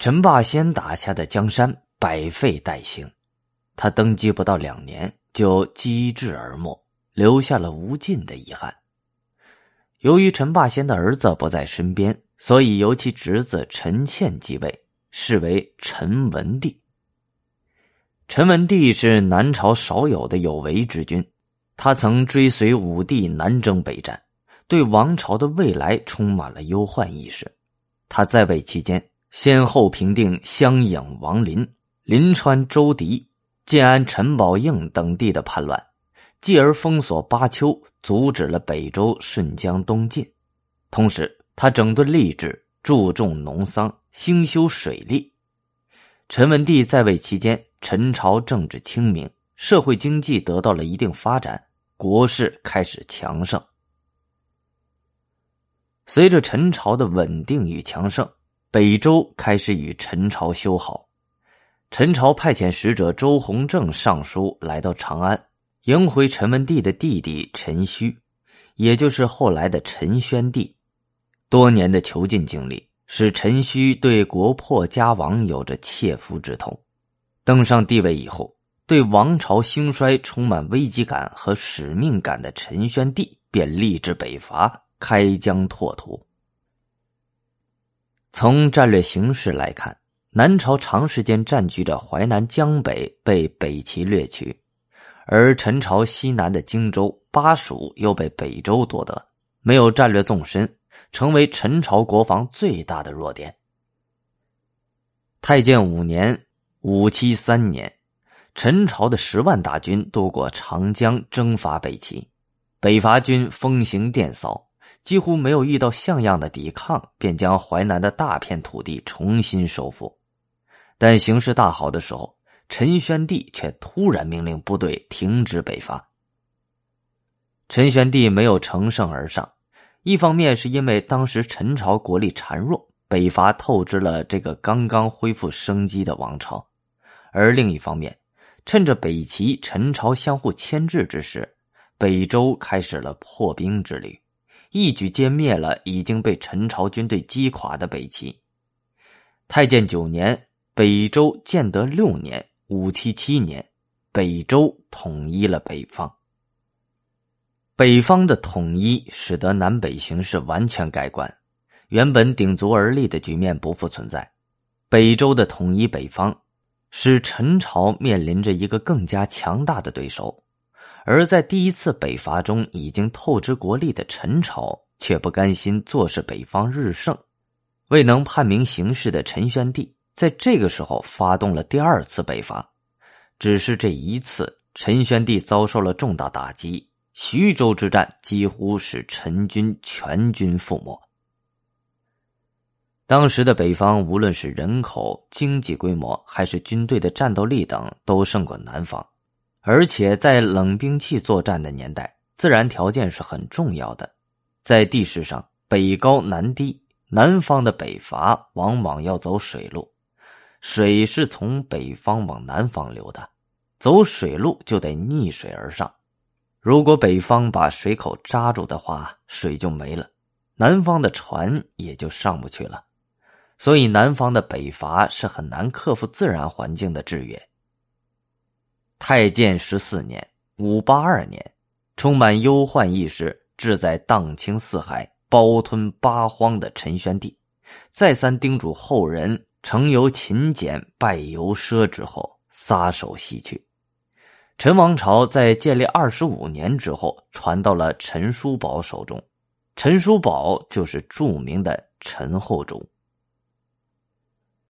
陈霸先打下的江山百废待兴，他登基不到两年就机智而没，留下了无尽的遗憾。由于陈霸先的儿子不在身边，所以由其侄子陈倩继位，是为陈文帝。陈文帝是南朝少有的有为之君，他曾追随武帝南征北战，对王朝的未来充满了忧患意识。他在位期间。先后平定襄阳、王林、临川、周迪、建安、陈宝应等地的叛乱，继而封锁巴丘，阻止了北周顺江东进。同时，他整顿吏治，注重农桑，兴修水利。陈文帝在位期间，陈朝政治清明，社会经济得到了一定发展，国势开始强盛。随着陈朝的稳定与强盛。北周开始与陈朝修好，陈朝派遣使者周弘正上书来到长安，迎回陈文帝的弟弟陈顼，也就是后来的陈宣帝。多年的囚禁经历使陈顼对国破家亡有着切肤之痛。登上帝位以后，对王朝兴衰充满危机感和使命感的陈宣帝便立志北伐，开疆拓土。从战略形势来看，南朝长时间占据着淮南江北，被北齐掠取；而陈朝西南的荆州、巴蜀又被北周夺得，没有战略纵深，成为陈朝国防最大的弱点。太建五年（五七三年），陈朝的十万大军渡过长江，征伐北齐，北伐军风行电扫。几乎没有遇到像样的抵抗，便将淮南的大片土地重新收复。但形势大好的时候，陈宣帝却突然命令部队停止北伐。陈宣帝没有乘胜而上，一方面是因为当时陈朝国力孱弱，北伐透支了这个刚刚恢复生机的王朝；而另一方面，趁着北齐、陈朝相互牵制之时，北周开始了破冰之旅。一举歼灭了已经被陈朝军队击垮的北齐。太建九年，北周建德六年（五七七年），北周统一了北方。北方的统一使得南北形势完全改观，原本鼎足而立的局面不复存在。北周的统一北方，使陈朝面临着一个更加强大的对手。而在第一次北伐中已经透支国力的陈朝，却不甘心坐视北方日盛，未能判明形势的陈宣帝，在这个时候发动了第二次北伐。只是这一次，陈宣帝遭受了重大打击，徐州之战几乎使陈军全军覆没。当时的北方，无论是人口、经济规模，还是军队的战斗力等，都胜过南方。而且在冷兵器作战的年代，自然条件是很重要的。在地势上，北高南低，南方的北伐往往要走水路，水是从北方往南方流的，走水路就得逆水而上。如果北方把水口扎住的话，水就没了，南方的船也就上不去了。所以，南方的北伐是很难克服自然环境的制约。太建十四年（五八二年），充满忧患意识、志在荡清四海、包吞八荒的陈宣帝，再三叮嘱后人成由勤俭，败由奢之后，撒手西去。陈王朝在建立二十五年之后，传到了陈叔宝手中。陈叔宝就是著名的陈后主。